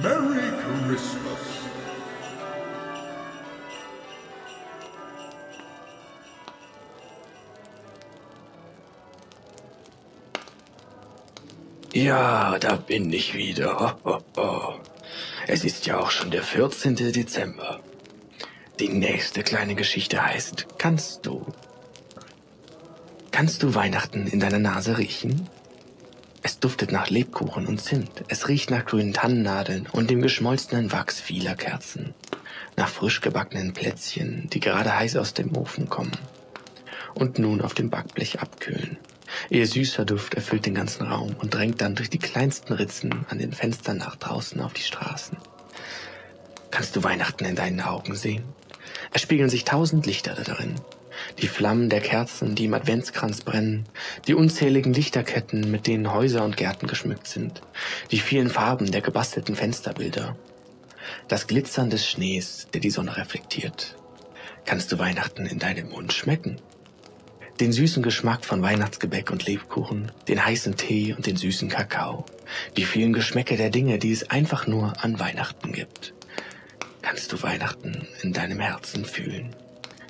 Merry Christmas. Ja, da bin ich wieder. Ho, ho, ho. Es ist ja auch schon der 14. Dezember. Die nächste kleine Geschichte heißt, kannst du? Kannst du Weihnachten in deiner Nase riechen? Es duftet nach Lebkuchen und Zimt. Es riecht nach grünen Tannennadeln und dem geschmolzenen Wachs vieler Kerzen. Nach frisch gebackenen Plätzchen, die gerade heiß aus dem Ofen kommen und nun auf dem Backblech abkühlen. Ihr süßer Duft erfüllt den ganzen Raum und drängt dann durch die kleinsten Ritzen an den Fenstern nach draußen auf die Straßen. Kannst du Weihnachten in deinen Augen sehen? Es spiegeln sich tausend Lichter darin. Die Flammen der Kerzen, die im Adventskranz brennen, die unzähligen Lichterketten, mit denen Häuser und Gärten geschmückt sind, die vielen Farben der gebastelten Fensterbilder, das Glitzern des Schnees, der die Sonne reflektiert. Kannst du Weihnachten in deinem Mund schmecken? Den süßen Geschmack von Weihnachtsgebäck und Lebkuchen, den heißen Tee und den süßen Kakao, die vielen Geschmäcke der Dinge, die es einfach nur an Weihnachten gibt. Kannst du Weihnachten in deinem Herzen fühlen?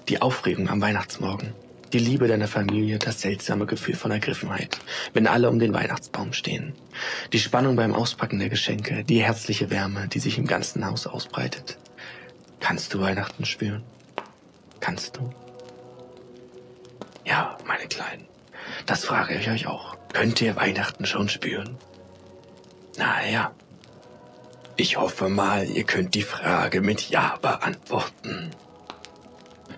Die Aufregung am Weihnachtsmorgen, die Liebe deiner Familie, das seltsame Gefühl von Ergriffenheit, wenn alle um den Weihnachtsbaum stehen, die Spannung beim Auspacken der Geschenke, die herzliche Wärme, die sich im ganzen Haus ausbreitet. Kannst du Weihnachten spüren? Kannst du? Ja, meine Kleinen, das frage ich euch auch. Könnt ihr Weihnachten schon spüren? Na ja. Ich hoffe mal, ihr könnt die Frage mit Ja beantworten.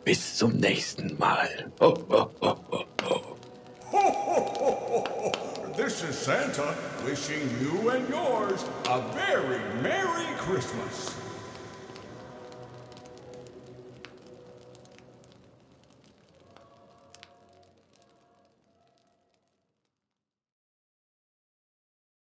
Bis zum nächsten Mal. Ho, ho, ho, ho, ho. This is Santa wishing you and yours a very Merry Christmas.